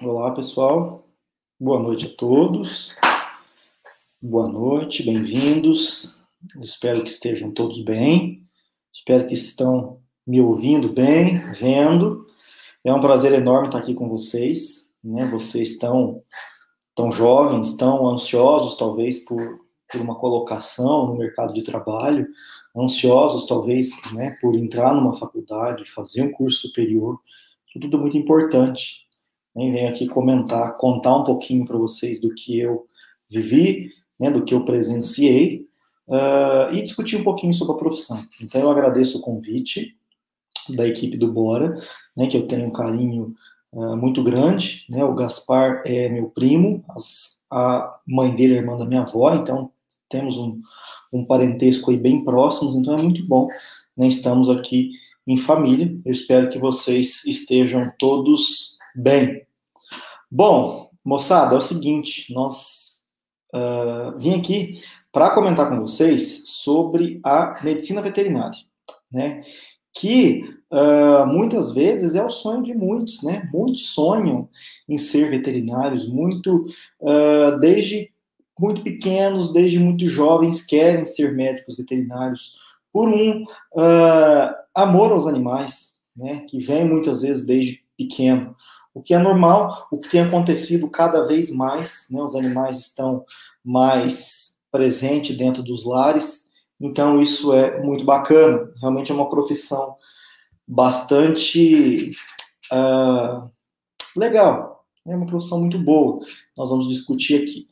Olá, pessoal. Boa noite a todos. Boa noite, bem-vindos. Espero que estejam todos bem. Espero que estão me ouvindo bem, vendo. É um prazer enorme estar aqui com vocês. Né? Vocês estão tão jovens, tão ansiosos, talvez, por, por uma colocação no mercado de trabalho, ansiosos, talvez, né, por entrar numa faculdade, fazer um curso superior. Tudo é muito importante nem venho aqui comentar, contar um pouquinho para vocês do que eu vivi, né, do que eu presenciei, uh, e discutir um pouquinho sobre a profissão. Então, eu agradeço o convite da equipe do Bora, né, que eu tenho um carinho uh, muito grande. Né, o Gaspar é meu primo, as, a mãe dele é irmã da minha avó, então temos um, um parentesco aí bem próximos, então é muito bom. Né, estamos aqui em família. Eu espero que vocês estejam todos bem. Bom, moçada, é o seguinte, nós uh, vim aqui para comentar com vocês sobre a medicina veterinária, né? Que uh, muitas vezes é o sonho de muitos, né? Muitos sonham em ser veterinários, muito uh, desde muito pequenos, desde muito jovens querem ser médicos veterinários por um amor aos animais, né? Que vem muitas vezes desde pequeno o que é normal, o que tem acontecido cada vez mais, né, os animais estão mais presentes dentro dos lares, então isso é muito bacana, realmente é uma profissão bastante uh, legal, é uma profissão muito boa, nós vamos discutir aqui.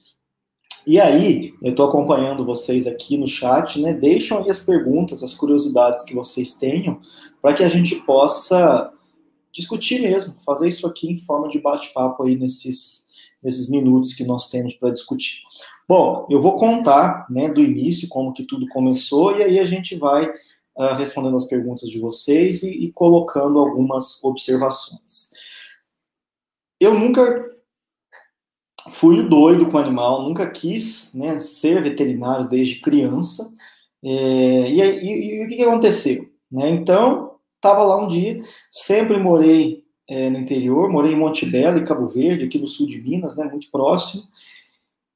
E aí, eu estou acompanhando vocês aqui no chat, né? Deixam aí as perguntas, as curiosidades que vocês tenham, para que a gente possa discutir mesmo, fazer isso aqui em forma de bate-papo aí nesses, nesses minutos que nós temos para discutir. Bom, eu vou contar né, do início como que tudo começou e aí a gente vai uh, respondendo as perguntas de vocês e, e colocando algumas observações. Eu nunca fui doido com animal, nunca quis né, ser veterinário desde criança. É, e, e, e, o que, aconteceu? Né? Então, estava lá um dia, sempre morei é, no interior, morei em Monte Belo e Cabo Verde, aqui no sul de Minas, né, muito próximo.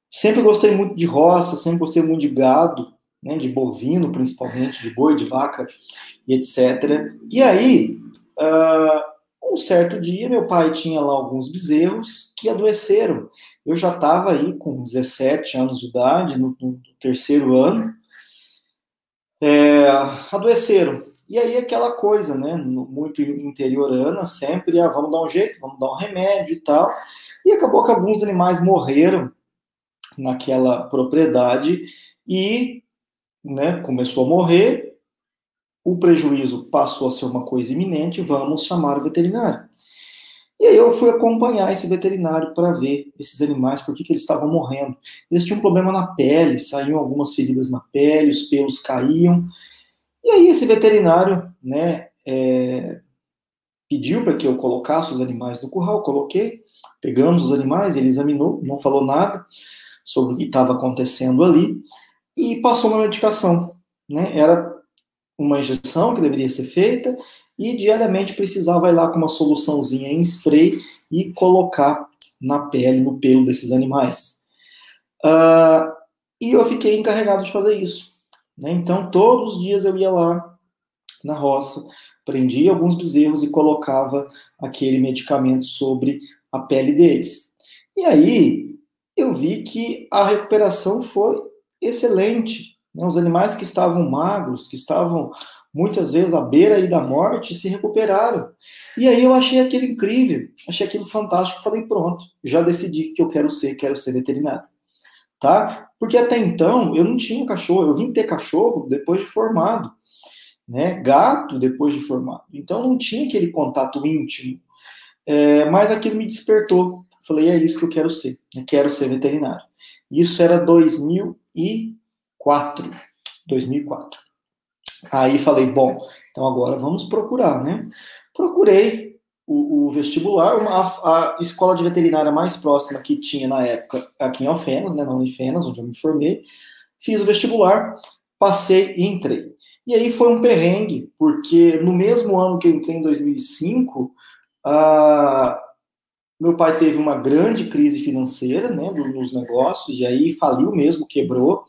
Sempre gostei muito de roça, sempre gostei muito de gado, né, de bovino principalmente, de boi, de vaca e etc. E aí, uh, um certo dia, meu pai tinha lá alguns bezerros que adoeceram. Eu já estava aí com 17 anos de idade, no, no terceiro ano. É, adoeceram. E aí aquela coisa, né, muito interiorana, sempre, ah, vamos dar um jeito, vamos dar um remédio e tal. E acabou que alguns animais morreram naquela propriedade e, né, começou a morrer, o prejuízo passou a ser uma coisa iminente, vamos chamar o veterinário. E aí eu fui acompanhar esse veterinário para ver esses animais, por que, eles estavam morrendo. Eles tinham um problema na pele, saíam algumas feridas na pele, os pelos caíam, e aí esse veterinário, né, é, pediu para que eu colocasse os animais no curral, coloquei, pegamos os animais, ele examinou, não falou nada sobre o que estava acontecendo ali e passou uma medicação, né? Era uma injeção que deveria ser feita e diariamente precisava ir lá com uma soluçãozinha em spray e colocar na pele, no pelo desses animais. Uh, e eu fiquei encarregado de fazer isso. Né? Então, todos os dias eu ia lá na roça, prendia alguns bezerros e colocava aquele medicamento sobre a pele deles. E aí eu vi que a recuperação foi excelente. Né? Os animais que estavam magros, que estavam muitas vezes à beira da morte, se recuperaram. E aí eu achei aquilo incrível, achei aquilo fantástico, falei, pronto, já decidi que eu quero ser, quero ser veterinário tá? Porque até então eu não tinha cachorro, eu vim ter cachorro depois de formado, né? Gato depois de formado. Então não tinha aquele contato íntimo. É, mas aquilo me despertou. Falei, é isso que eu quero ser. Eu quero ser veterinário. Isso era 2004. 2004. Aí falei, bom, então agora vamos procurar, né? Procurei, o, o vestibular, a, a, escola de veterinária mais próxima que tinha na época, aqui em Alfenas, né, na Unifenas, onde eu me formei, fiz o vestibular, passei e entrei. E aí foi um perrengue, porque no mesmo ano que eu entrei, em 2005, meu pai teve uma grande crise financeira, né, nos negócios, e aí faliu mesmo, quebrou,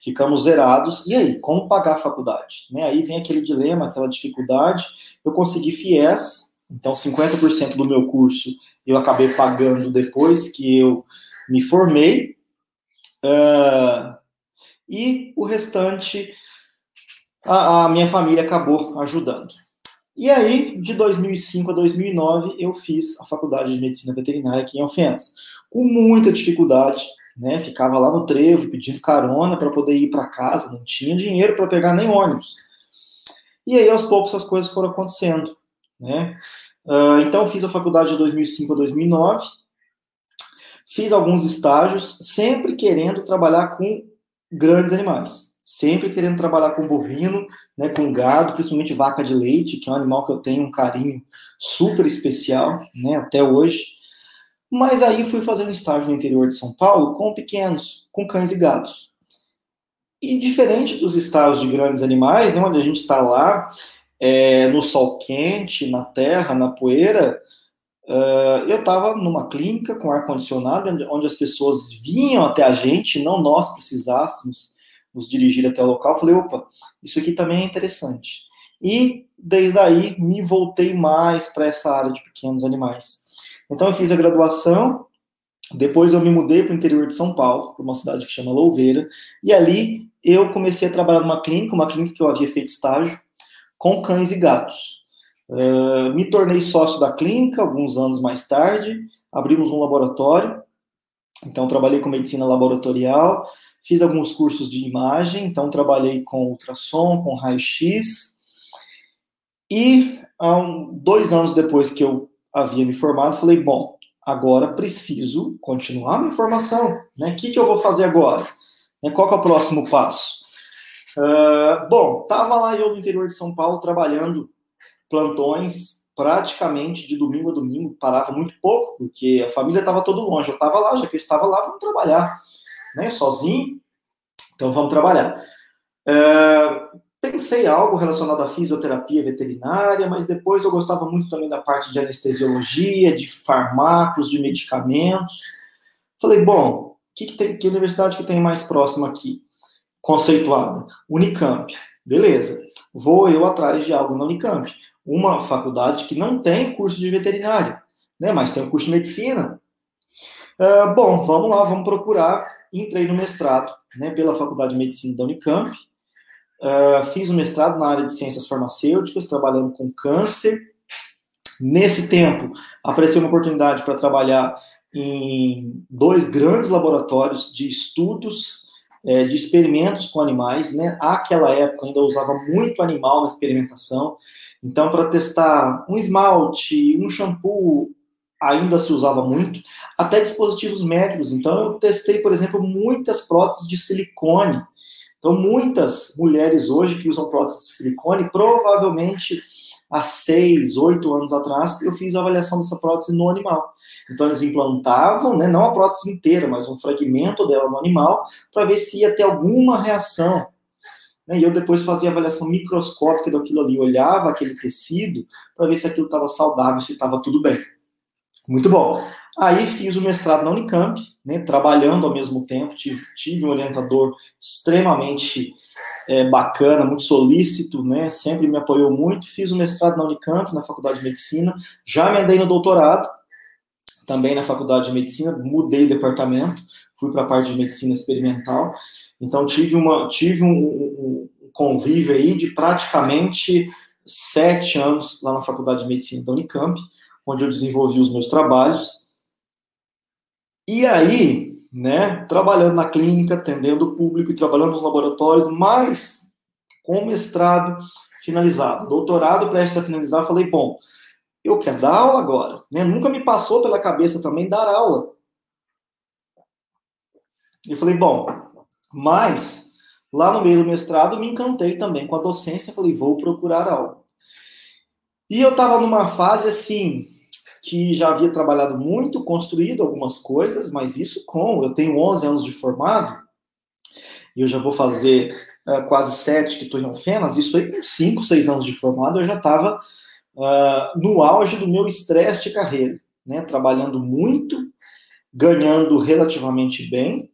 ficamos zerados. E aí, como pagar a faculdade? Né, aí vem aquele dilema, aquela dificuldade. Eu consegui FIES, então 50% do meu curso eu acabei pagando depois que eu me formei. Uh, e o restante a, a minha família acabou ajudando. E aí, de 2005 a 2009, eu fiz a faculdade de medicina veterinária aqui em Alfenas, com muita dificuldade, né? Ficava lá no trevo pedindo carona para poder ir para casa, não tinha dinheiro para pegar nem ônibus. E aí, aos poucos, as coisas foram acontecendo, né? Uh, então, fiz a faculdade de 2005 a 2009, fiz alguns estágios, sempre querendo trabalhar com grandes animais sempre querendo trabalhar com bovino, né, com gado, principalmente vaca de leite, que é um animal que eu tenho um carinho super especial, né, até hoje. Mas aí fui fazer um estágio no interior de São Paulo com pequenos, com cães e gatos. E diferente dos estágios de grandes animais, né, onde a gente está lá é, no sol quente, na terra, na poeira, uh, eu estava numa clínica com ar condicionado, onde as pessoas vinham até a gente, não nós precisássemos nos dirigir até o local, falei, opa, isso aqui também é interessante. E desde aí me voltei mais para essa área de pequenos animais. Então eu fiz a graduação, depois eu me mudei para o interior de São Paulo, para uma cidade que chama Louveira, e ali eu comecei a trabalhar numa clínica, uma clínica que eu havia feito estágio, com cães e gatos. Uh, me tornei sócio da clínica alguns anos mais tarde, abrimos um laboratório, então trabalhei com medicina laboratorial, Fiz alguns cursos de imagem, então trabalhei com ultrassom, com raio-x. E um, dois anos depois que eu havia me formado, falei, bom, agora preciso continuar minha formação. Né? O que, que eu vou fazer agora? Né? Qual é o próximo passo? Uh, bom, estava lá eu no interior de São Paulo trabalhando plantões praticamente de domingo a domingo, parava muito pouco, porque a família estava todo longe. Eu estava lá, já que eu estava lá, vamos trabalhar né, sozinho, então vamos trabalhar. É, pensei algo relacionado à fisioterapia veterinária, mas depois eu gostava muito também da parte de anestesiologia, de farmacos, de medicamentos. Falei, bom, que, que, tem, que universidade que tem mais próxima aqui? Conceituada. Unicamp. Beleza. Vou eu atrás de algo na Unicamp. Uma faculdade que não tem curso de veterinária, né, mas tem um curso de medicina. Uh, bom, vamos lá, vamos procurar. Entrei no mestrado né, pela Faculdade de Medicina da Unicamp. Uh, fiz o um mestrado na área de ciências farmacêuticas, trabalhando com câncer. Nesse tempo, apareceu uma oportunidade para trabalhar em dois grandes laboratórios de estudos é, de experimentos com animais, né? Aquela época ainda usava muito animal na experimentação. Então, para testar um esmalte, um shampoo, ainda se usava muito, até dispositivos médicos. Então, eu testei, por exemplo, muitas próteses de silicone. Então, muitas mulheres hoje que usam próteses de silicone, provavelmente há seis, oito anos atrás, eu fiz a avaliação dessa prótese no animal. Então, eles implantavam, né, não a prótese inteira, mas um fragmento dela no animal, para ver se ia ter alguma reação. Né, e eu depois fazia avaliação microscópica daquilo ali, olhava aquele tecido para ver se aquilo estava saudável, se estava tudo bem. Muito bom. Aí fiz o mestrado na Unicamp, né, trabalhando ao mesmo tempo, tive, tive um orientador extremamente é, bacana, muito solícito, né, sempre me apoiou muito. Fiz o mestrado na Unicamp, na Faculdade de Medicina, já me andei no doutorado, também na Faculdade de Medicina, mudei o departamento, fui para a parte de Medicina Experimental. Então tive, uma, tive um, um, um convívio aí de praticamente sete anos lá na Faculdade de Medicina da Unicamp, onde eu desenvolvi os meus trabalhos. E aí, né, trabalhando na clínica, atendendo o público e trabalhando nos laboratórios, mas com mestrado finalizado, doutorado prestes a finalizar, falei, bom, eu quero dar aula agora, né? Nunca me passou pela cabeça também dar aula. Eu falei, bom, mas lá no meio do mestrado me encantei também com a docência, falei, vou procurar algo. E eu estava numa fase assim, que já havia trabalhado muito, construído algumas coisas, mas isso com. Eu tenho 11 anos de formado, e eu já vou fazer uh, quase 7 que estou em Alfenas, isso aí com 5, 6 anos de formado, eu já estava uh, no auge do meu estresse de carreira. né, trabalhando muito, ganhando relativamente bem,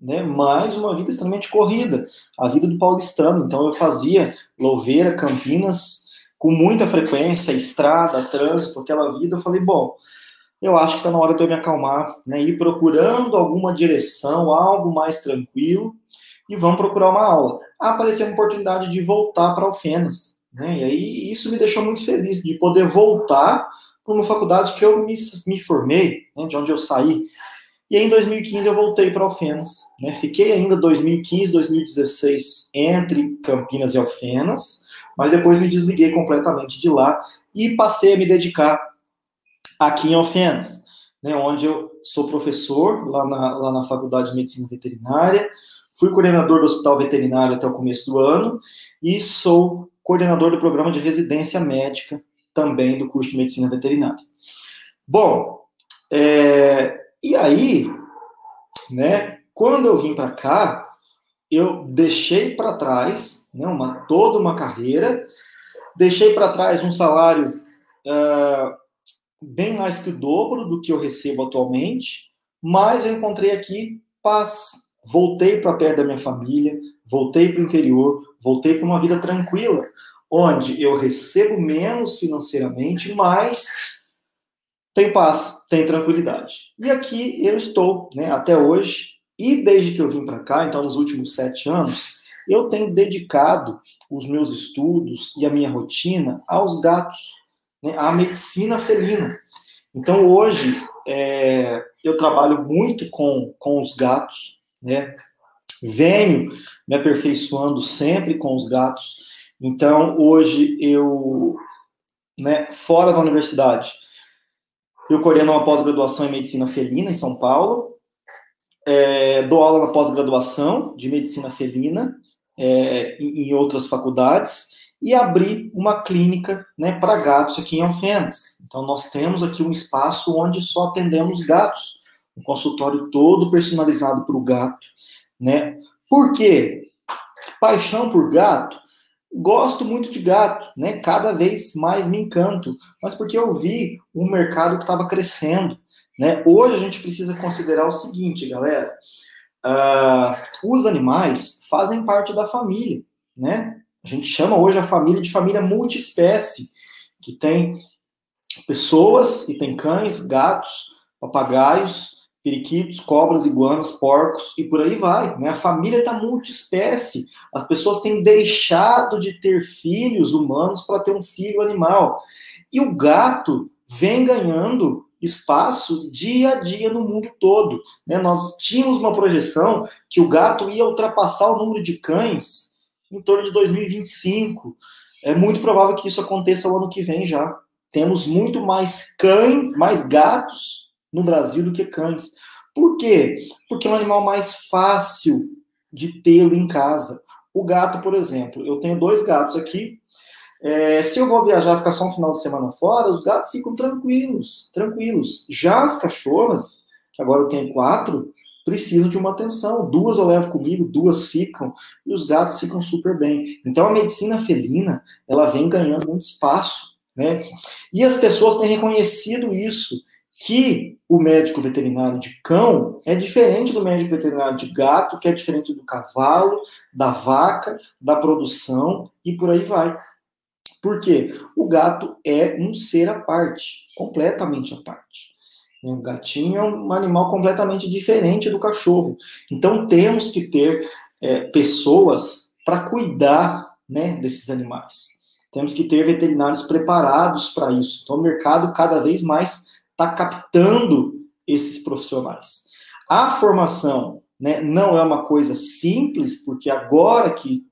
né, mas uma vida extremamente corrida, a vida do paulistano. Então eu fazia Louveira, Campinas, com muita frequência, estrada, trânsito, aquela vida. Eu falei, bom, eu acho que está na hora de eu me acalmar, né, ir procurando alguma direção, algo mais tranquilo, e vamos procurar uma aula. Apareceu a oportunidade de voltar para Alfenas, né, e aí isso me deixou muito feliz de poder voltar para uma faculdade que eu me, me formei, né, de onde eu saí. E aí, em 2015 eu voltei para Alfenas, né? Fiquei ainda 2015, 2016 entre Campinas e Alfenas, mas depois me desliguei completamente de lá e passei a me dedicar aqui em Alfenas, né? Onde eu sou professor lá na, lá na Faculdade de Medicina Veterinária, fui coordenador do Hospital Veterinário até o começo do ano e sou coordenador do programa de residência médica também do curso de Medicina Veterinária. Bom, é, e aí, né, quando eu vim para cá, eu deixei para trás né, uma, toda uma carreira, deixei para trás um salário uh, bem mais que o dobro do que eu recebo atualmente, mas eu encontrei aqui paz. Voltei para perto da minha família, voltei para o interior, voltei para uma vida tranquila, onde eu recebo menos financeiramente, mas tem paz, tem tranquilidade. E aqui eu estou, né, até hoje, e desde que eu vim para cá, então nos últimos sete anos, eu tenho dedicado os meus estudos e a minha rotina aos gatos, né, à medicina felina. Então hoje é, eu trabalho muito com, com os gatos, né, venho me aperfeiçoando sempre com os gatos. Então hoje eu, né, fora da universidade, eu coordeno uma pós-graduação em medicina felina em São Paulo. É, dou aula na pós-graduação de medicina felina é, em, outras faculdades e abri uma clínica né, para gatos aqui em Alfenas. Então, nós temos aqui um espaço onde só atendemos gatos, um consultório todo personalizado para o gato. Né? Por quê? Paixão por gato gosto muito de gato, né? Cada vez mais me encanto, mas porque eu vi um mercado que estava crescendo, né? Hoje a gente precisa considerar o seguinte, galera: uh, os animais fazem parte da família, né? A gente chama hoje a família de família multiespécie, que tem pessoas e tem cães, gatos, papagaios, periquitos, cobras, iguanas, porcos e por aí vai. Né? A família está multiespécie. As pessoas têm deixado de ter filhos humanos para ter um filho animal. E o gato vem ganhando espaço dia a dia no mundo todo. Né? Nós tínhamos uma projeção que o gato ia ultrapassar o número de cães em torno de 2025. É muito provável que isso aconteça o ano que vem já. Temos muito mais cães, mais gatos no Brasil do que cães. Por quê? Porque é um animal mais fácil de tê-lo em casa. O gato, por exemplo, eu tenho dois gatos aqui. É, se eu vou viajar, ficar só um final de semana fora, os gatos ficam tranquilos, tranquilos. Já as cachorras, que agora eu tenho quatro, precisam de uma atenção. Duas eu levo comigo, duas ficam, e os gatos ficam super bem. Então a medicina felina, ela vem ganhando muito espaço, né? E as pessoas têm reconhecido isso que o médico veterinário de cão é diferente do médico veterinário de gato, que é diferente do cavalo, da vaca, da produção e por aí vai. Por quê? O gato é um ser à parte, completamente à parte. O gatinho é um animal completamente diferente do cachorro. Então temos que ter é, pessoas para cuidar né, desses animais. Temos que ter veterinários preparados para isso. Então o mercado cada vez mais está captando esses profissionais. A formação né, não é uma coisa simples, porque agora que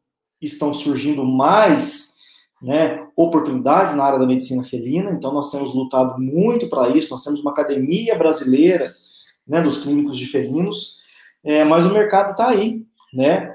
estão surgindo mais né, oportunidades na área da medicina felina, então nós temos lutado muito para isso, nós temos uma academia brasileira né, dos clínicos de felinos, é, mas o mercado está aí, né?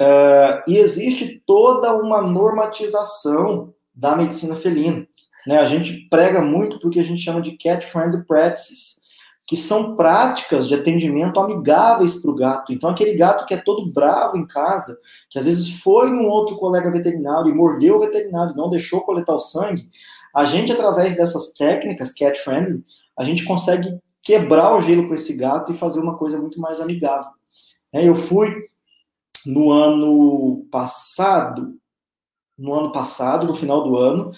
É, e existe toda uma normatização da medicina felina. Né? A gente prega muito porque a gente chama de cat friendly practices. Que são práticas de atendimento amigáveis para o gato. Então, aquele gato que é todo bravo em casa, que às vezes foi num outro colega veterinário e mordeu o veterinário, não deixou coletar o sangue, a gente, através dessas técnicas cat friendly, a gente consegue quebrar o gelo com esse gato e fazer uma coisa muito mais amigável. É, eu fui no ano passado, no ano passado, no final do ano,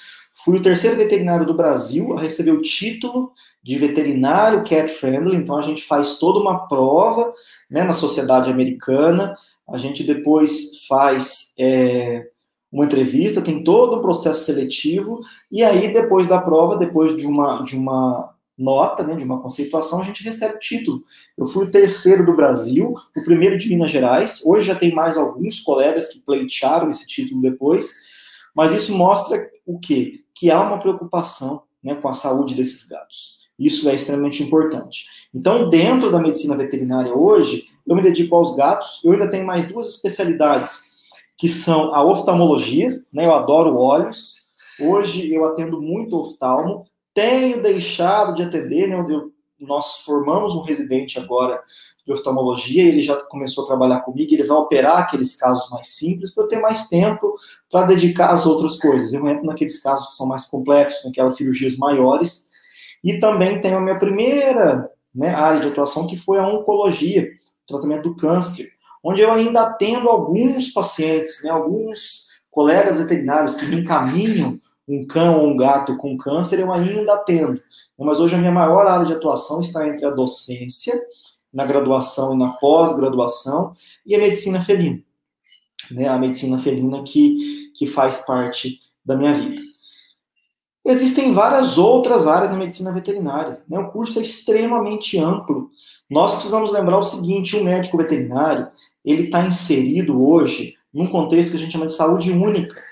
fui o terceiro veterinário do Brasil a receber o título de veterinário cat friendly. Então a gente faz toda uma prova né, na sociedade americana. A gente depois faz é, uma entrevista, tem todo um processo seletivo, e aí depois da prova, depois de uma, de uma nota, né, de uma conceituação, a gente recebe o título. Eu fui o terceiro do Brasil, o primeiro de Minas Gerais, hoje já tem mais alguns colegas que pleitearam esse título depois, mas isso mostra o quê? Que há uma preocupação né, com a saúde desses gatos. Isso é extremamente importante. Então, dentro da medicina veterinária hoje, eu me dedico aos gatos, eu ainda tenho mais duas especialidades que são a oftalmologia, né? Eu adoro olhos. Hoje eu atendo muito oftalmo. Tenho deixado de atender, né? Eu, nós formamos um residente agora de oftalmologia, ele já começou a trabalhar comigo, ele vai operar aqueles casos mais simples para eu ter mais tempo para dedicar às outras coisas. Eu entro naqueles casos que são mais complexos, naquelas cirurgias maiores. E também tenho a minha primeira né, área de atuação, que foi a oncologia, tratamento do câncer onde eu ainda atendo alguns pacientes, né, alguns colegas veterinários que me encaminham um cão ou um gato com câncer, eu ainda atendo. Mas hoje a minha maior área de atuação está entre a docência, na graduação e na pós-graduação, e a medicina felina. Né, a medicina felina que, que faz parte da minha vida. Existem várias outras áreas na medicina veterinária. Né? O curso é extremamente amplo. Nós precisamos lembrar o seguinte: o médico veterinário ele está inserido hoje num contexto que a gente chama de saúde única. O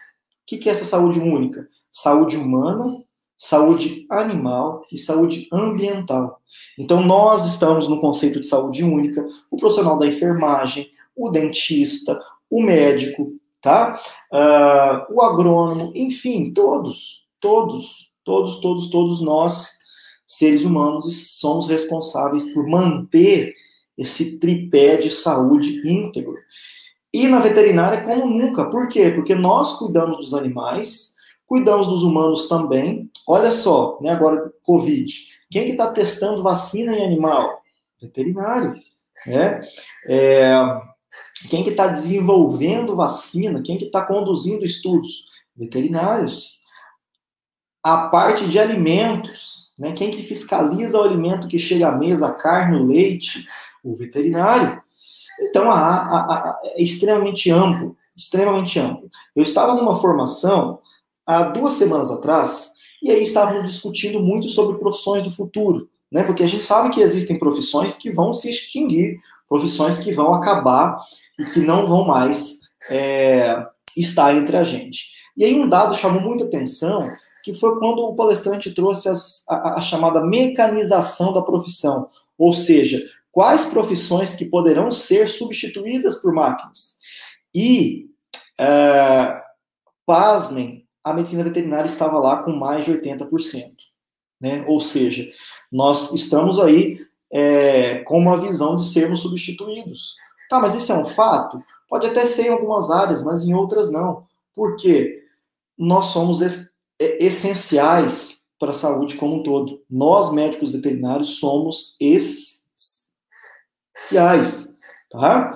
que, que é essa saúde única? Saúde humana, saúde animal e saúde ambiental. Então, nós estamos no conceito de saúde única, o profissional da enfermagem, o dentista, o médico, tá? Uh, o agrônomo, enfim, todos, todos, todos, todos, todos nós, seres humanos, somos responsáveis por manter esse tripé de saúde íntegro. E na veterinária, como nunca. Por quê? Porque nós cuidamos dos animais, cuidamos dos humanos também. Olha só, né, agora, Covid. Quem que está testando vacina em animal? Veterinário. Né? É, quem que está desenvolvendo vacina? Quem que está conduzindo estudos? Veterinários. A parte de alimentos, né? Quem que fiscaliza o alimento que chega à mesa, a carne, o leite, o veterinário. Então, a, a, a, é extremamente amplo, extremamente amplo. Eu estava numa formação há duas semanas atrás, e aí estavam discutindo muito sobre profissões do futuro, né? Porque a gente sabe que existem profissões que vão se extinguir, profissões que vão acabar e que não vão mais é, estar entre a gente. E aí um dado chamou muita atenção, que foi quando o palestrante trouxe as, a, a chamada mecanização da profissão, ou seja, quais profissões que poderão ser substituídas por máquinas. E, é, pasmem, a medicina veterinária estava lá com mais de 80%. Né? Ou seja, nós estamos aí é, com uma visão de sermos substituídos. Tá, mas isso é um fato? Pode até ser em algumas áreas, mas em outras não. Por quê? Nós somos é, essenciais para a saúde como um todo. Nós, médicos veterinários, somos essenciais tá?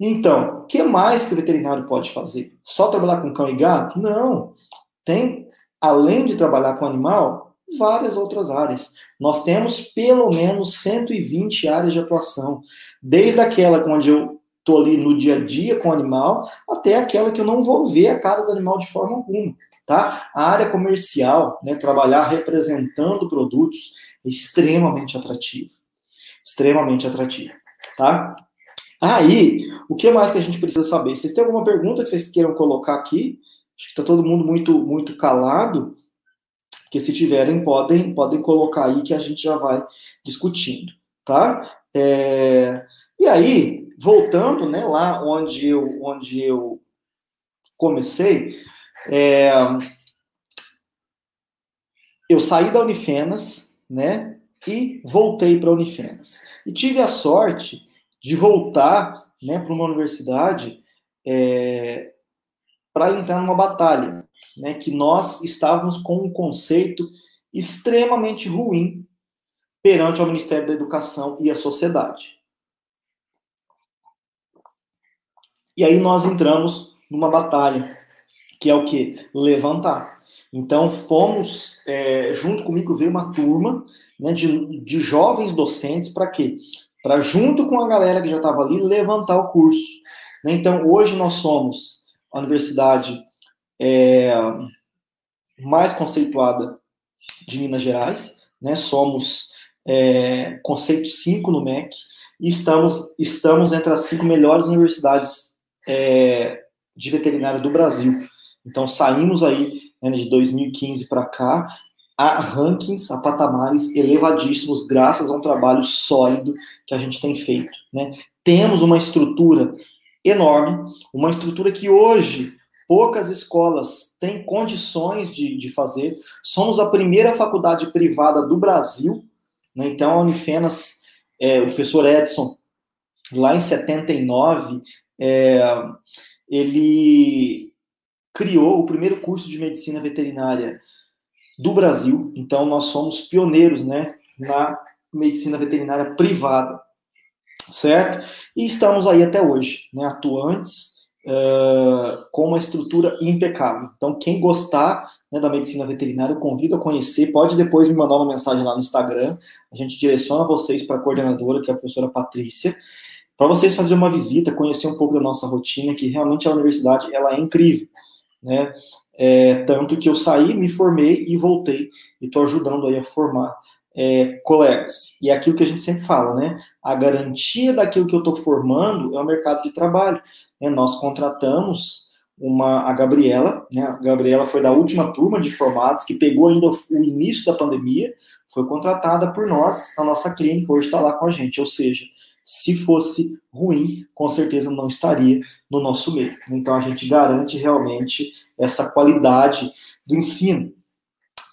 Então, o que mais que o veterinário pode fazer? Só trabalhar com cão e gato? Não. Tem, além de trabalhar com animal, várias outras áreas. Nós temos pelo menos 120 áreas de atuação, desde aquela onde eu estou ali no dia a dia com o animal, até aquela que eu não vou ver a cara do animal de forma alguma, tá? A área comercial, né, trabalhar representando produtos, é extremamente atrativo extremamente atrativo, tá? Aí, o que mais que a gente precisa saber? Vocês têm alguma pergunta que vocês queiram colocar aqui? Acho que está todo mundo muito, muito calado, que se tiverem, podem, podem colocar aí que a gente já vai discutindo, tá? É... E aí, voltando, né, lá onde eu, onde eu comecei, é... eu saí da Unifenas, né, e voltei para a Unifenas. E tive a sorte de voltar né, para uma universidade é, para entrar numa batalha, né, que nós estávamos com um conceito extremamente ruim perante o Ministério da Educação e a sociedade. E aí nós entramos numa batalha, que é o que? Levantar. Então fomos, é, junto comigo veio uma turma né, de, de jovens docentes para quê? Para junto com a galera que já estava ali levantar o curso. Né? Então hoje nós somos a universidade é, mais conceituada de Minas Gerais, né? Somos é, conceito 5 no MEC e estamos, estamos entre as cinco melhores universidades é, de veterinária do Brasil. Então, saímos aí né, de 2015 para cá a rankings, a patamares elevadíssimos, graças a um trabalho sólido que a gente tem feito. Né? Temos uma estrutura enorme, uma estrutura que hoje poucas escolas têm condições de, de fazer. Somos a primeira faculdade privada do Brasil, né? então a Unifenas, é, o professor Edson, lá em 79, é, ele criou o primeiro curso de medicina veterinária do Brasil. Então, nós somos pioneiros né, na medicina veterinária privada, certo? E estamos aí até hoje, né, atuantes, uh, com uma estrutura impecável. Então, quem gostar né, da medicina veterinária, eu convido a conhecer. Pode depois me mandar uma mensagem lá no Instagram. A gente direciona vocês para a coordenadora, que é a professora Patrícia para vocês fazerem uma visita, conhecer um pouco da nossa rotina, que realmente a universidade ela é incrível, né? É, tanto que eu saí, me formei e voltei e estou ajudando aí a formar é, colegas. E é aquilo que a gente sempre fala, né? A garantia daquilo que eu estou formando é o mercado de trabalho. Né? Nós contratamos uma a Gabriela, né? A Gabriela foi da última turma de formados que pegou ainda o, início da pandemia, foi contratada por nós, na nossa clínica, hoje está lá com a gente. Ou seja, se fosse ruim, com certeza não estaria no nosso meio. Então a gente garante realmente essa qualidade do ensino.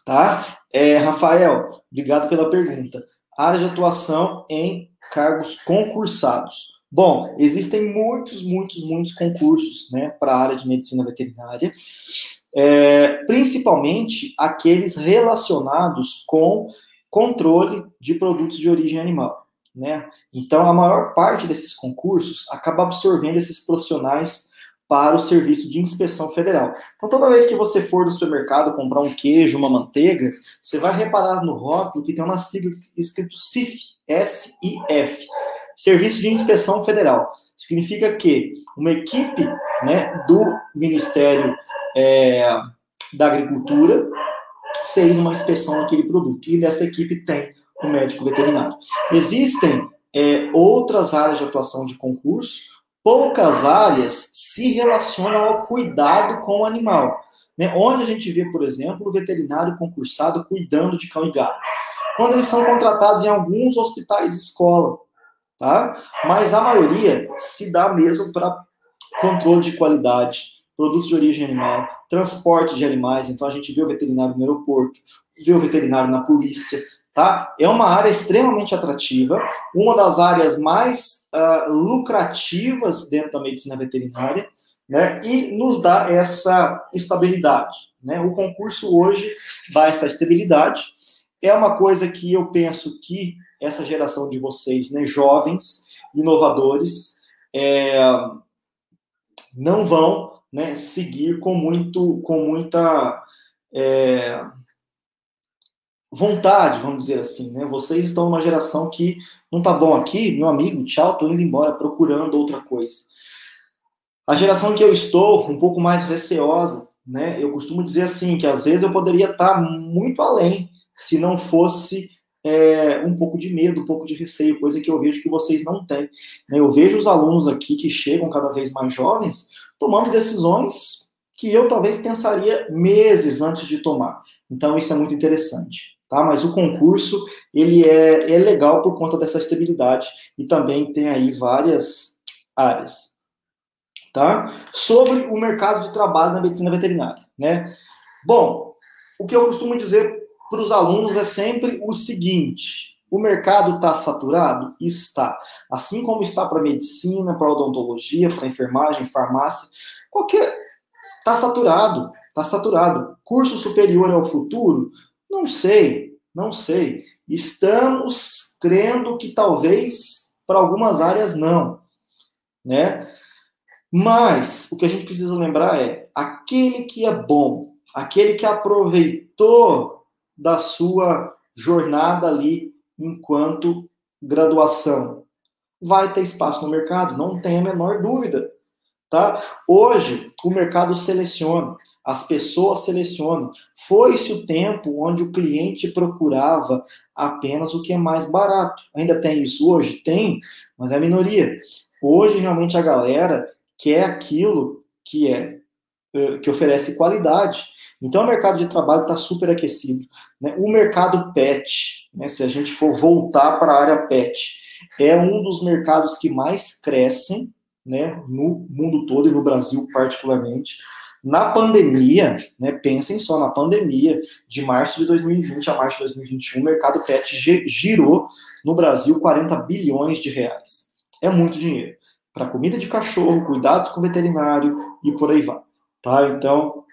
Tá? É, Rafael, obrigado pela pergunta. Área de atuação em cargos concursados. Bom, existem muitos, muitos, muitos concursos né, para a área de medicina veterinária, é, principalmente aqueles relacionados com controle de produtos de origem animal. Né? Então, a maior parte desses concursos acaba absorvendo esses profissionais para o serviço de inspeção federal. Então, toda vez que você for no supermercado comprar um queijo, uma manteiga, você vai reparar no rótulo que tem uma sigla escrito CIF, S-I-F, Serviço de Inspeção Federal. Significa que uma equipe né, do Ministério é, da Agricultura fez uma inspeção naquele produto. E dessa equipe tem médico veterinário. Existem é, outras áreas de atuação de concurso, poucas áreas se relacionam ao cuidado com o animal. Né? Onde a gente vê, por exemplo, o veterinário concursado cuidando de cão e gato. Quando eles são contratados em alguns hospitais escola, tá? Mas a maioria se dá mesmo para controle de qualidade, produtos de origem animal, transporte de animais. Então a gente vê o veterinário no aeroporto, vê o veterinário na polícia, Tá? É uma área extremamente atrativa, uma das áreas mais uh, lucrativas dentro da medicina veterinária, né? E nos dá essa estabilidade, né? O concurso hoje dá essa estabilidade. É uma coisa que eu penso que essa geração de vocês, né, jovens, inovadores, é, não vão né, seguir com muito, com muita é, vontade, vamos dizer assim, né? Vocês estão numa geração que não tá bom aqui, meu amigo, tchau, tô indo embora procurando outra coisa. A geração que eu estou, um pouco mais receosa, né? Eu costumo dizer assim que às vezes eu poderia estar muito além se não fosse é, um pouco de medo, um pouco de receio, coisa que eu vejo que vocês não têm. Né? Eu vejo os alunos aqui que chegam cada vez mais jovens tomando decisões que eu talvez pensaria meses antes de tomar. Então isso é muito interessante tá? Mas o concurso, ele é, é legal por conta dessa estabilidade e também tem aí várias áreas, tá? Sobre o mercado de trabalho na medicina veterinária, né? Bom, o que eu costumo dizer para os alunos é sempre o seguinte, O mercado está saturado? Está. Assim como está para medicina, para odontologia, para enfermagem, farmácia, qualquer. Está saturado. Está saturado. Curso superior ao futuro? Não sei, não sei. Estamos crendo que talvez para algumas áreas não, né? Mas o que a gente precisa lembrar é aquele que é bom, aquele que aproveitou da sua jornada ali enquanto graduação, vai ter espaço no mercado, não tem a menor dúvida. Tá? Hoje, o mercado seleciona, as pessoas selecionam. Foi-se o tempo onde o cliente procurava apenas o que é mais barato. Ainda tem isso hoje? Tem, mas é a minoria. Hoje, realmente, a galera quer aquilo que é eh, que oferece qualidade. Então, o mercado de trabalho está super aquecido. Né? O mercado pet, né, se a gente for voltar para a área pet, é um dos mercados que mais crescem né, no mundo todo e no Brasil particularmente. Na pandemia, né, pensem só, na pandemia, de março de 2020 a março de 2021, o mercado pet girou no Brasil 40 bilhões de reais. É muito dinheiro. Para comida de cachorro, cuidados com veterinário e por aí vai. Tá? Então,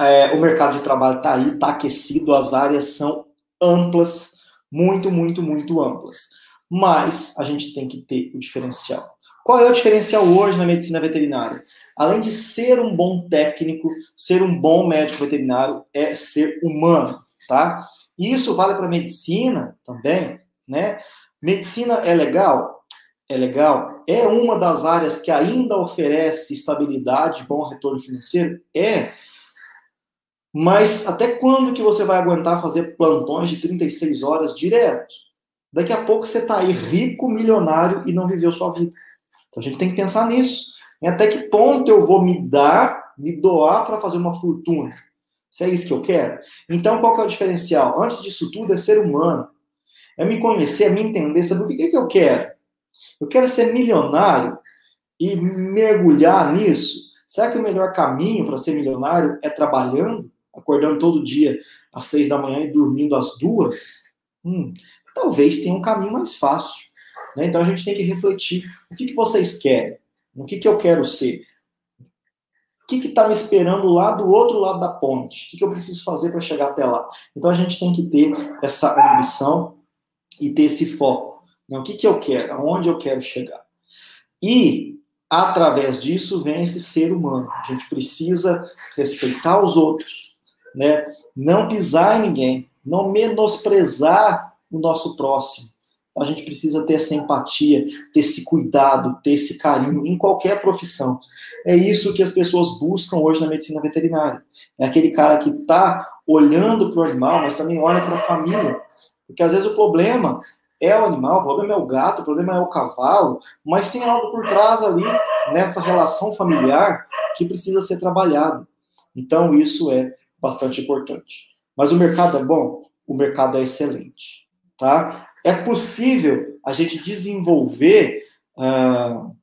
é, o mercado de trabalho está aí, está aquecido, as áreas são amplas, muito, muito, muito amplas. Mas a gente tem que ter o diferencial. Qual é o diferencial hoje na medicina veterinária? Além de ser um bom técnico, ser um bom médico veterinário, é ser humano, tá? E isso vale para medicina também, né? Medicina é legal? É legal. É uma das áreas que ainda oferece estabilidade, bom retorno financeiro? É. Mas até quando que você vai aguentar fazer plantões de 36 horas direto? Daqui a pouco você está aí rico, milionário e não viveu sua vida. Então a gente tem que pensar nisso. Em até que ponto eu vou me dar, me doar para fazer uma fortuna? Se é isso que eu quero? Então qual que é o diferencial? Antes disso tudo é ser humano. É me conhecer, é me entender, saber o que, que eu quero. Eu quero ser milionário e mergulhar nisso. Será que o melhor caminho para ser milionário é trabalhando? acordando todo dia às seis da manhã e dormindo às duas, hum, talvez tenha um caminho mais fácil. Né? Então a gente tem que refletir: o que, que vocês querem? O que, que eu quero ser? O que está me esperando lá do outro lado da ponte? O que, que eu preciso fazer para chegar até lá? Então a gente tem que ter essa ambição e ter esse foco. Né? O que, que eu quero? Aonde eu quero chegar? E através disso vem esse ser humano. A gente precisa respeitar os outros, né? Não pisar em ninguém, não menosprezar o nosso próximo. A gente precisa ter essa empatia, ter esse cuidado, ter esse carinho em qualquer profissão. É isso que as pessoas buscam hoje na medicina veterinária. É aquele cara que está olhando para o animal, mas também olha para a família. Porque às vezes o problema é o animal, o problema é o gato, o problema é o cavalo, mas tem algo por trás ali nessa relação familiar que precisa ser trabalhado. Então isso é bastante importante. Mas o mercado é bom? O mercado é excelente. Tá? É possível a gente desenvolver uh,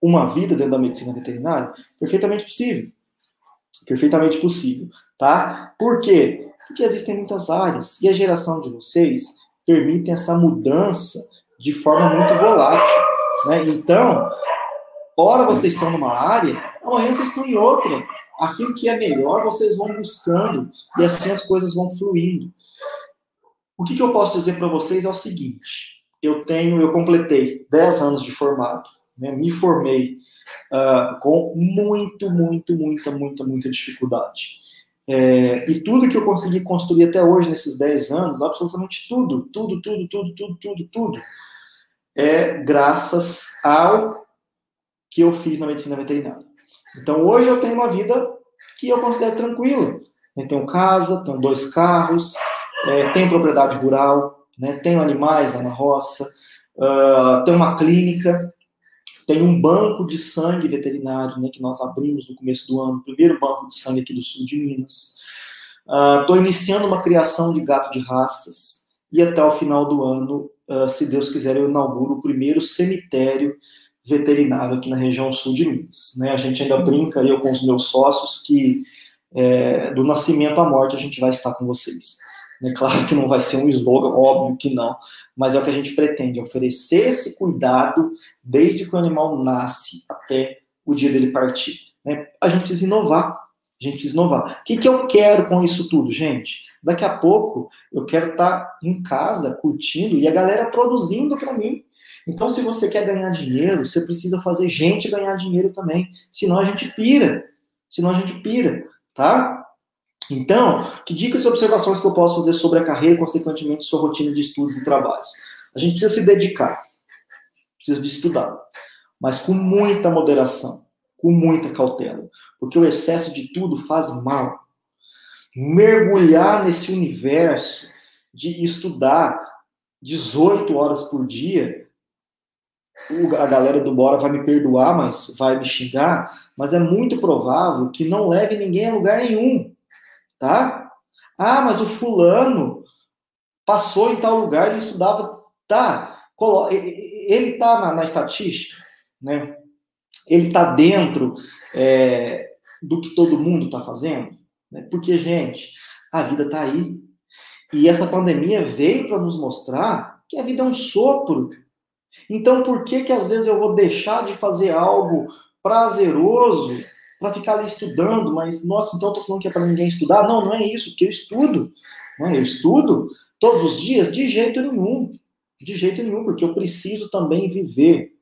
uma vida dentro da medicina veterinária? Perfeitamente possível. Perfeitamente possível. Tá? Por quê? Porque existem muitas áreas e a geração de vocês permite essa mudança de forma muito volátil. Né? Então, ora vocês estão numa área, amanhã vocês estão em outra aquilo que é melhor vocês vão buscando e assim as coisas vão fluindo. O que, que eu posso dizer para vocês é o seguinte: eu tenho, eu completei 10 anos de formado, né, me formei uh, com muito, muito, muita, muita, muita dificuldade. É, e tudo que eu consegui construir até hoje nesses 10 anos, absolutamente tudo, tudo, tudo, tudo, tudo, tudo, tudo, é graças ao que eu fiz na medicina veterinária. Então hoje eu tenho uma vida que eu considero tranquila. Eu tenho casa, tenho dois carros, é, tenho propriedade rural, né, tenho animais lá na roça, uh, tenho uma clínica, tenho um banco de sangue veterinário né, que nós abrimos no começo do ano, o primeiro banco de sangue aqui do sul de Minas. Estou uh, iniciando uma criação de gato de raças e até o final do ano, uh, se Deus quiser, eu inauguro o primeiro cemitério veterinário aqui na região sul de Minas. Né? A gente ainda brinca, eu com os meus sócios, que é, do nascimento à morte a gente vai estar com vocês. É claro que não vai ser um slogan, óbvio que não, mas é o que a gente pretende, oferecer esse cuidado desde que o animal nasce até o dia dele partir. Né? A gente precisa inovar, a gente precisa inovar. O que, que eu quero com isso tudo, gente? Daqui a pouco eu quero estar em casa curtindo e a galera produzindo para mim. Então, se você quer ganhar dinheiro, você precisa fazer gente ganhar dinheiro também. Senão a gente pira. Senão a gente pira, tá? Então, que dicas e observações que eu posso fazer sobre a carreira e, consequentemente, sua rotina de estudos e trabalhos? A gente precisa se dedicar, precisa de estudar, mas com muita moderação, com muita cautela, porque o excesso de tudo faz mal. Mergulhar nesse universo de estudar 18 horas por dia a galera do Bora vai me perdoar, mas vai me xingar, mas é muito provável que não leve ninguém a lugar nenhum tá? Ah, mas o fulano passou em tal lugar e estudava. Tá, ele está na, na, estatística, né? Ele está dentro é, do que todo mundo está fazendo, né? Porque, gente, a vida está aí. E essa pandemia veio para nos mostrar que a vida é um sopro. Então, por que que às vezes eu vou deixar de fazer algo prazeroso para ficar ali estudando, mas, nossa, então eu tô falando que é para ninguém estudar? Não, não é isso, porque eu estudo. Né? Eu estudo todos os dias? De jeito nenhum. De jeito nenhum, porque eu preciso também viver.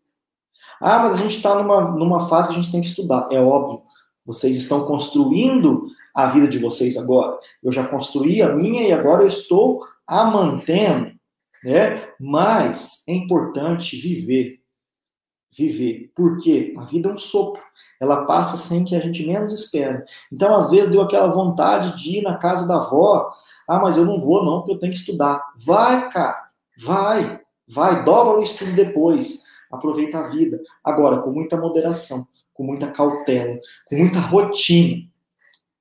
Ah, mas a gente está numa, numa fase que a gente tem que estudar. É óbvio. Vocês estão construindo a vida de vocês agora. Eu já construí a minha e agora eu estou a mantendo. Né? Mas é importante viver viver. Porque a vida é um sopro. Ela passa sem que a gente menos espera. Então, às vezes, deu aquela vontade de ir na casa da avó. Ah, mas eu não vou, não, porque eu tenho que estudar. Vai, cara. Vai. Vai. Dobra o estudo depois. Aproveita a vida. Agora, com muita moderação, com muita cautela, com muita rotina.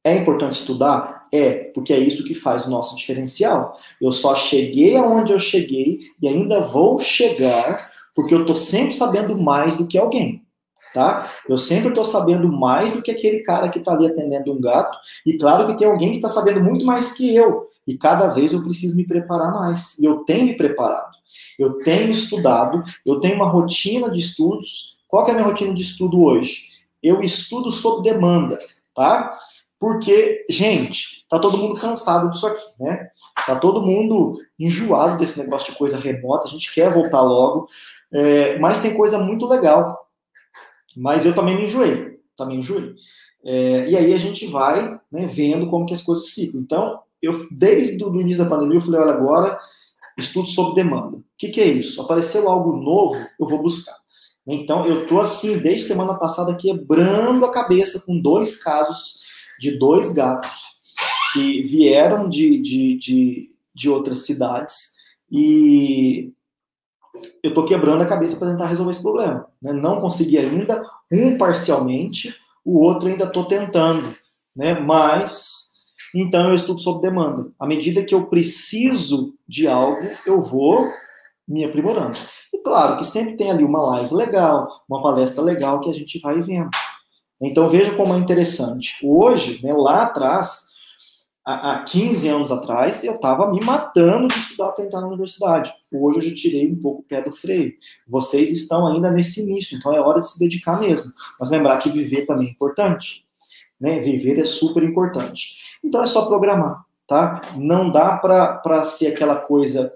É importante estudar? É, porque é isso que faz o nosso diferencial. Eu só cheguei aonde eu cheguei e ainda vou chegar porque eu estou sempre sabendo mais do que alguém, tá? Eu sempre estou sabendo mais do que aquele cara que está ali atendendo um gato, e claro que tem alguém que está sabendo muito mais que eu, e cada vez eu preciso me preparar mais, e eu tenho me preparado, eu tenho estudado, eu tenho uma rotina de estudos. Qual é a minha rotina de estudo hoje? Eu estudo sob demanda, tá? Porque, gente, tá todo mundo cansado disso aqui, né? Tá todo mundo enjoado desse negócio de coisa remota, a gente quer voltar logo. É, mas tem coisa muito legal. Mas eu também me enjoei. Também enjoei. É, e aí a gente vai né, vendo como que as coisas ficam. Então, eu desde o início da pandemia, eu falei, olha, agora estudo sob demanda. O que, que é isso? Apareceu algo novo, eu vou buscar. Então, eu tô assim, desde semana passada, quebrando a cabeça com dois casos de dois gatos que vieram de, de, de, de outras cidades e eu estou quebrando a cabeça para tentar resolver esse problema. Né? Não consegui ainda, um parcialmente, o outro ainda estou tentando. Né? Mas, então eu estudo sob demanda. À medida que eu preciso de algo, eu vou me aprimorando. E claro que sempre tem ali uma live legal, uma palestra legal que a gente vai vendo. Então veja como é interessante. Hoje, né, lá atrás, há 15 anos atrás, eu estava me matando de estudar para entrar na universidade. Hoje eu já tirei um pouco o pé do freio. Vocês estão ainda nesse início, então é hora de se dedicar mesmo. Mas lembrar que viver também é importante. Né? Viver é super importante. Então é só programar, tá? Não dá para ser aquela coisa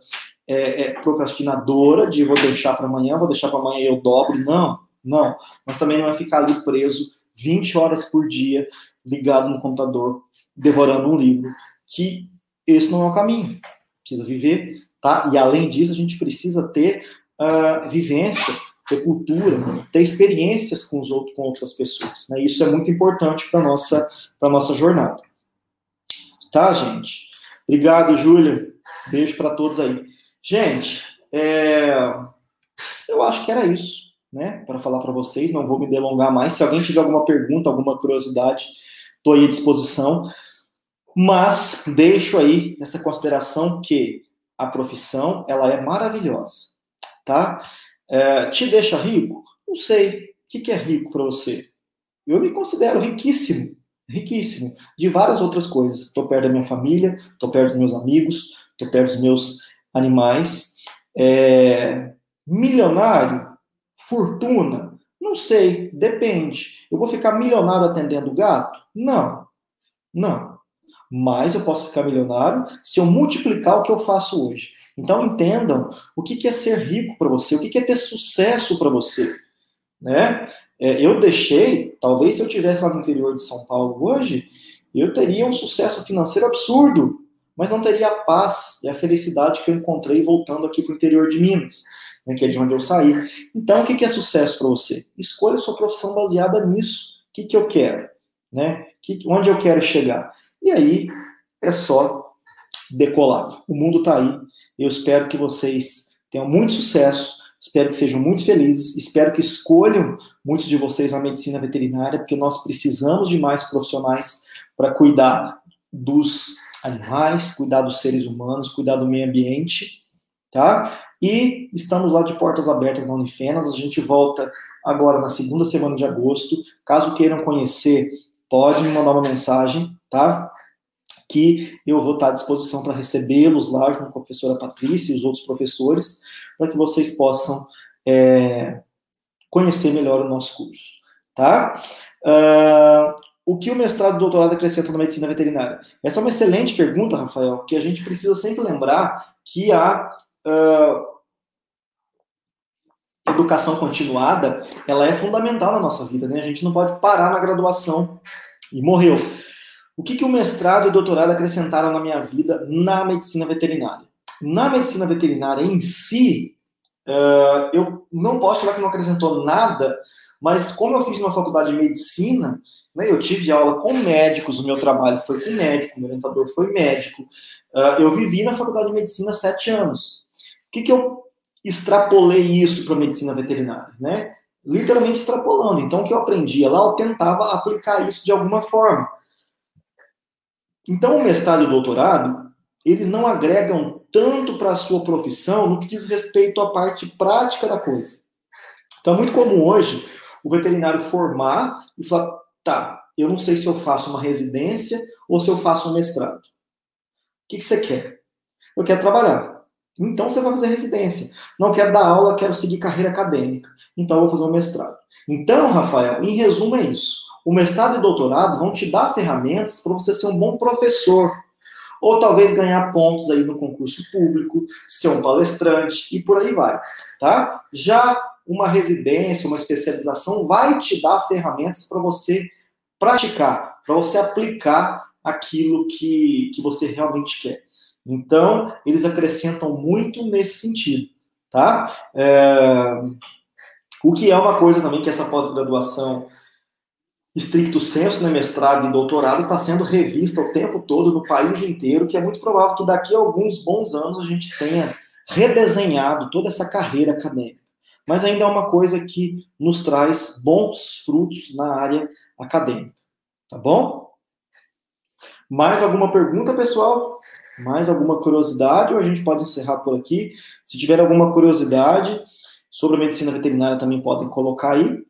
é, é, procrastinadora de vou deixar para amanhã, vou deixar para amanhã eu dobro. Não, não. Mas também não é ficar ali preso 20 horas por dia ligado no computador devorando um livro, que esse não é o caminho. Precisa viver, tá? E além disso, a gente precisa ter uh, vivência, ter cultura, ter experiências com os outros, com outras pessoas. Né? Isso é muito importante para nossa para nossa jornada. Tá, gente? Obrigado, Júlia. Beijo para todos aí. Gente, é... eu acho que era isso, né? Para falar para vocês. Não vou me delongar mais. Se alguém tiver alguma pergunta, alguma curiosidade, estou aí à disposição. Mas deixo aí essa consideração que a profissão ela é maravilhosa, tá? É, te deixa rico? Não sei. O que, é rico para você? Eu me considero riquíssimo, riquíssimo, de várias outras coisas. Estou perto da minha família, estou perto dos meus amigos, estou perto dos meus animais. É... Milionário? Fortuna? Não sei, depende. Eu vou ficar milionário atendendo gato? Não, não. Mas eu posso ficar milionário se eu multiplicar o que eu faço hoje. Então entendam o que é ser rico para você, o que é ter sucesso para você, né? É, eu deixei, talvez se eu tivesse lá no interior de São Paulo hoje, eu teria um sucesso financeiro absurdo, mas não teria a paz e a felicidade que eu encontrei voltando aqui para o interior de Minas, né, que é de onde eu saí. Então, o que é sucesso para você? Escolha sua profissão baseada nisso. O que, que eu quero? Né? Que, onde eu quero chegar? E aí é só decolar. O mundo está aí. Eu espero que vocês tenham muito sucesso Espero que sejam muito felizes. Espero que escolham muitos de vocês a medicina veterinária, porque nós precisamos de mais profissionais para cuidar dos animais, cuidar dos seres humanos, cuidar do meio ambiente, tá? E estamos lá de portas abertas na Unifenas. A gente volta agora na segunda semana de agosto. Caso queiram conhecer, pode me mandar uma mensagem, tá? Que eu vou estar à disposição para recebê-los lá junto com a professora Patrícia e os outros professores para que vocês possam é, conhecer melhor o nosso curso, tá? Uh, o que o mestrado e doutorado acrescentam na medicina veterinária? Essa é uma excelente pergunta, Rafael, que a gente precisa sempre lembrar que a uh, educação continuada, ela é fundamental na nossa vida, né? A gente não pode parar na graduação e morreu. O que, que o mestrado e o doutorado acrescentaram na minha vida na medicina veterinária? Na medicina veterinária em si, uh, eu não posso falar que não acrescentou nada, mas como eu fiz uma faculdade de medicina, né, eu tive aula com médicos, o meu trabalho foi com médico, meu orientador foi médico. Uh, eu vivi na faculdade de medicina sete anos. O que, que eu extrapolei isso para a medicina veterinária? Né? Literalmente extrapolando. Então, o que eu aprendia lá, eu tentava aplicar isso de alguma forma. Então, o mestrado e o doutorado, eles não agregam tanto para a sua profissão no que diz respeito à parte prática da coisa. Então é muito comum hoje o veterinário formar e falar: tá, eu não sei se eu faço uma residência ou se eu faço um mestrado. O que, que você quer? Eu quero trabalhar. Então você vai fazer residência. Não quero dar aula, quero seguir carreira acadêmica. Então eu vou fazer um mestrado. Então, Rafael, em resumo é isso. O mestrado e doutorado vão te dar ferramentas para você ser um bom professor ou talvez ganhar pontos aí no concurso público, ser um palestrante e por aí vai, tá? Já uma residência, uma especialização vai te dar ferramentas para você praticar, para você aplicar aquilo que, que você realmente quer. Então, eles acrescentam muito nesse sentido, tá? É, o que é uma coisa também que essa pós-graduação estricto senso, né, mestrado e doutorado, está sendo revista o tempo todo no país inteiro, que é muito provável que daqui a alguns bons anos a gente tenha redesenhado toda essa carreira acadêmica. Mas ainda é uma coisa que nos traz bons frutos na área acadêmica. Tá bom? Mais alguma pergunta, pessoal? Mais alguma curiosidade? Ou a gente pode encerrar por aqui? Se tiver alguma curiosidade sobre a medicina veterinária, também podem colocar aí,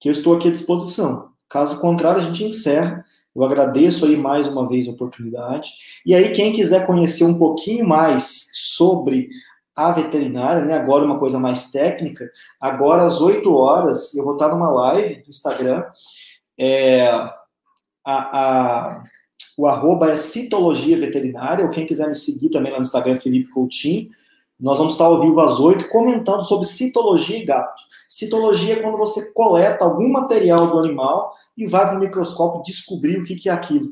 que eu estou aqui à disposição. Caso contrário, a gente encerra. Eu agradeço aí mais uma vez a oportunidade. E aí, quem quiser conhecer um pouquinho mais sobre a veterinária, né? Agora uma coisa mais técnica. Agora às 8 horas eu vou estar numa live no Instagram. É, a, a, o arroba é citologia veterinária, ou quem quiser me seguir também lá no Instagram, Felipe Coutinho. Nós vamos estar ao vivo às 8 comentando sobre citologia e gato. Citologia é quando você coleta algum material do animal e vai para o microscópio descobrir o que, é aquilo.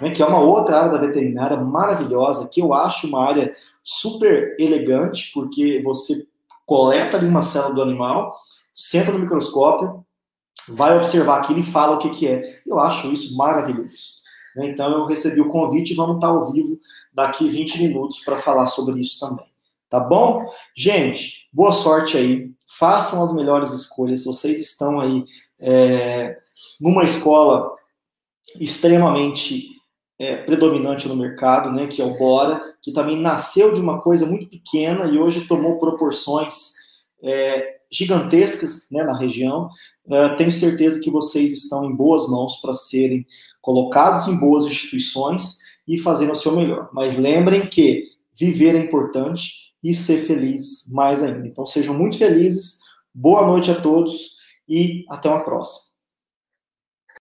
Né? Que é uma outra área da veterinária maravilhosa, que eu acho uma área super elegante, porque você coleta ali uma célula do animal, senta no microscópio, vai observar aquilo e fala o que é. Eu acho isso maravilhoso. Né? Então eu recebi o convite e vamos estar ao vivo daqui 20 minutos para falar sobre isso também. Tá bom? Gente, boa sorte aí. Façam as melhores escolhas. Vocês estão aí é, numa escola extremamente é, predominante no mercado, né, que é o Bora, que também nasceu de uma coisa muito pequena e hoje tomou proporções é, gigantescas né, na região. Uh, tenho certeza que vocês estão em boas mãos para serem colocados em boas instituições e fazendo o seu melhor. Mas lembrem que viver é importante e ser feliz mais ainda. Então sejam muito felizes, boa noite a todos e até uma próxima.